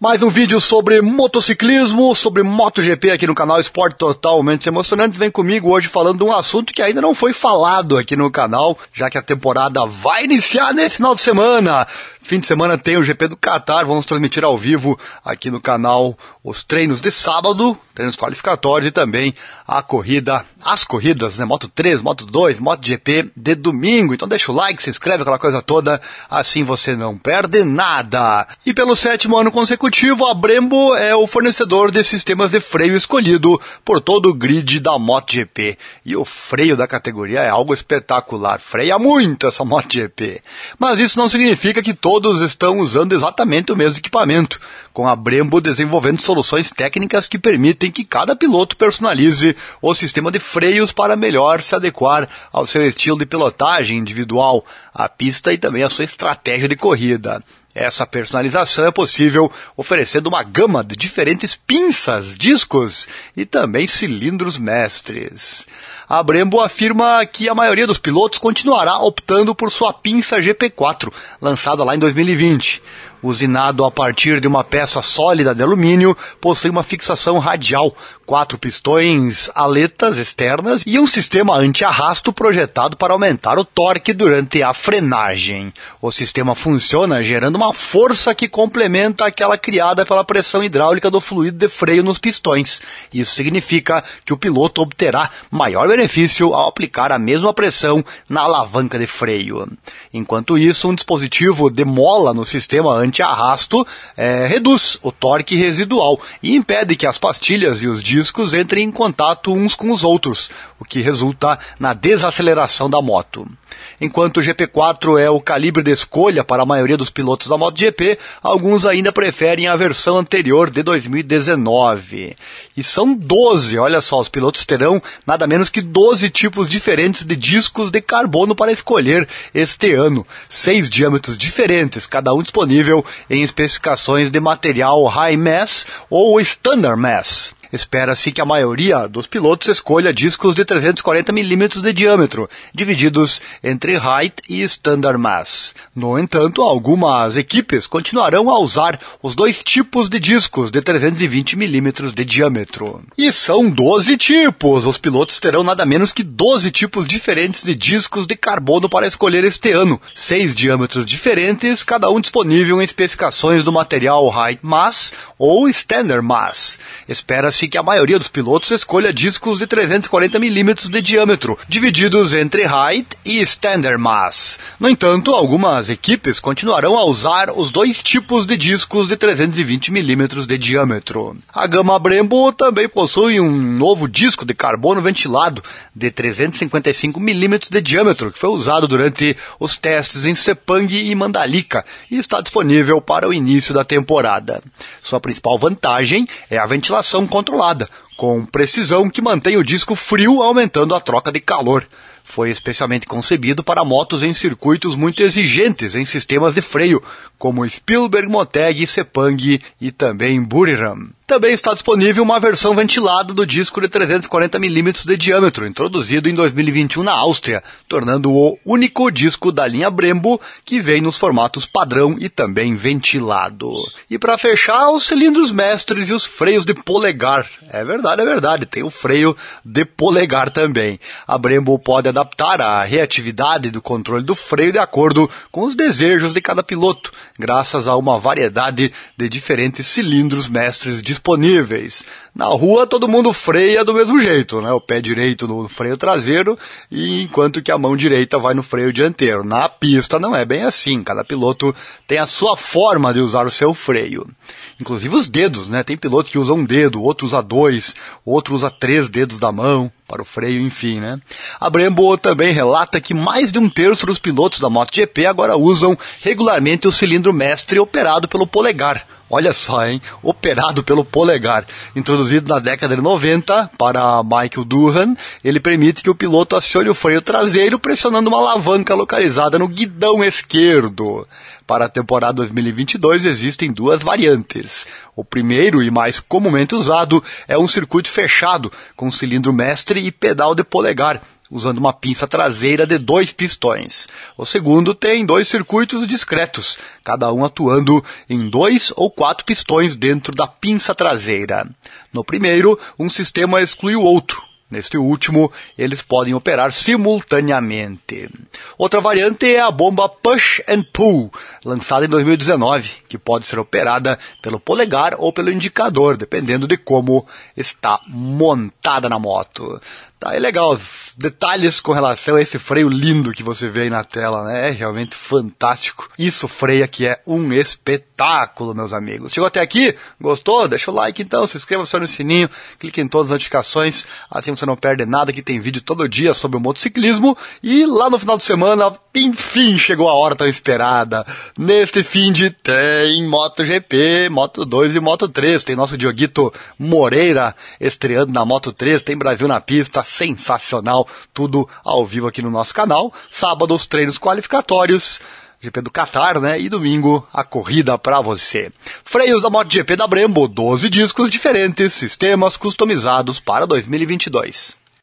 Mais um vídeo sobre motociclismo, sobre MotoGP aqui no canal Esporte Totalmente Emocionante. Vem comigo hoje falando de um assunto que ainda não foi falado aqui no canal, já que a temporada vai iniciar nesse final de semana. Fim de semana tem o GP do Qatar, vamos transmitir ao vivo aqui no canal os treinos de sábado, treinos qualificatórios e também a corrida, as corridas, né? Moto 3, Moto 2, Moto GP de domingo. Então deixa o like, se inscreve, aquela coisa toda, assim você não perde nada. E pelo sétimo ano consecutivo, a Brembo é o fornecedor de sistemas de freio escolhido por todo o grid da MotoGP. E o freio da categoria é algo espetacular, freia muito essa MotoGP. Mas isso não significa que todo todos estão usando exatamente o mesmo equipamento, com a Brembo desenvolvendo soluções técnicas que permitem que cada piloto personalize o sistema de freios para melhor se adequar ao seu estilo de pilotagem individual, à pista e também à sua estratégia de corrida. Essa personalização é possível oferecendo uma gama de diferentes pinças, discos e também cilindros mestres. A Brembo afirma que a maioria dos pilotos continuará optando por sua pinça GP4, lançada lá em 2020. Usinado a partir de uma peça sólida de alumínio, possui uma fixação radial, quatro pistões aletas externas e um sistema anti-arrasto projetado para aumentar o torque durante a frenagem. O sistema funciona gerando uma força que complementa aquela criada pela pressão hidráulica do fluido de freio nos pistões. Isso significa que o piloto obterá maior benefício ao aplicar a mesma pressão na alavanca de freio. Enquanto isso, um dispositivo de mola no sistema anti-arrasto é, reduz o torque residual e impede que as pastilhas e os discos entrem em contato uns com os outros, o que resulta na desaceleração da moto. Enquanto o GP4 é o calibre de escolha para a maioria dos pilotos da MotoGP, alguns ainda preferem a versão anterior de 2019. E são 12, olha só, os pilotos terão nada menos que 12 tipos diferentes de discos de carbono para escolher este ano. Seis diâmetros diferentes, cada um disponível em especificações de material High Mass ou Standard Mass. Espera-se que a maioria dos pilotos escolha discos de 340 mm de diâmetro, divididos entre Height e Standard Mass. No entanto, algumas equipes continuarão a usar os dois tipos de discos de 320 mm de diâmetro. E são 12 tipos! Os pilotos terão nada menos que 12 tipos diferentes de discos de carbono para escolher este ano. Seis diâmetros diferentes, cada um disponível em especificações do material Height Mass ou Standard Mass. Espera-se se que a maioria dos pilotos escolha discos de 340 mm de diâmetro, divididos entre Height e Standard Mass. No entanto, algumas equipes continuarão a usar os dois tipos de discos de 320 mm de diâmetro. A gama Brembo também possui um novo disco de carbono ventilado de 355 mm de diâmetro, que foi usado durante os testes em Sepang e Mandalika e está disponível para o início da temporada. Sua principal vantagem é a ventilação contra controlada, com precisão que mantém o disco frio, aumentando a troca de calor. Foi especialmente concebido para motos em circuitos muito exigentes em sistemas de freio, como Spielberg, Moteg, Sepang e também Buriram. Também está disponível uma versão ventilada do disco de 340mm de diâmetro, introduzido em 2021 na Áustria, tornando o único disco da linha Brembo que vem nos formatos padrão e também ventilado. E para fechar, os cilindros mestres e os freios de polegar. É verdade, é verdade, tem o freio de polegar também. A Brembo pode adaptar a reatividade do controle do freio de acordo com os desejos de cada piloto, graças a uma variedade de diferentes cilindros mestres disponíveis. Na rua todo mundo freia do mesmo jeito, né? O pé direito no freio traseiro e enquanto que a mão direita vai no freio dianteiro. Na pista não é bem assim, cada piloto tem a sua forma de usar o seu freio. Inclusive os dedos, né? Tem piloto que usa um dedo, outro usa dois, outro usa três dedos da mão para o freio, enfim, né? A Brembo também relata que mais de um terço dos pilotos da MotoGP agora usam regularmente o cilindro mestre operado pelo polegar. Olha só, hein? Operado pelo polegar. Introduzido na década de 90 para Michael Durhan, ele permite que o piloto acione o freio traseiro pressionando uma alavanca localizada no guidão esquerdo. Para a temporada 2022 existem duas variantes. O primeiro e mais comumente usado é um circuito fechado com cilindro mestre e pedal de polegar, usando uma pinça traseira de dois pistões. O segundo tem dois circuitos discretos, cada um atuando em dois ou quatro pistões dentro da pinça traseira. No primeiro, um sistema exclui o outro, Neste último, eles podem operar simultaneamente. Outra variante é a bomba Push and Pull, lançada em 2019, que pode ser operada pelo polegar ou pelo indicador, dependendo de como está montada na moto. Tá, é legal. Detalhes com relação a esse freio lindo que você vê aí na tela, né? É realmente fantástico. Isso freia que é um espetáculo, meus amigos. Chegou até aqui? Gostou? Deixa o like então, se inscreva só no sininho, clique em todas as notificações, assim você não perde nada que tem vídeo todo dia sobre o motociclismo. E lá no final de semana, enfim, chegou a hora tão esperada. Neste fim de tem MotoGP, Moto 2 e Moto 3. Tem nosso Dioguito Moreira estreando na Moto 3, tem Brasil na pista, sensacional, tudo ao vivo aqui no nosso canal. Sábado os treinos qualificatórios. GP do Qatar, né? E domingo a corrida para você. Freios da MotoGP da Brembo, 12 discos diferentes, sistemas customizados para 2022.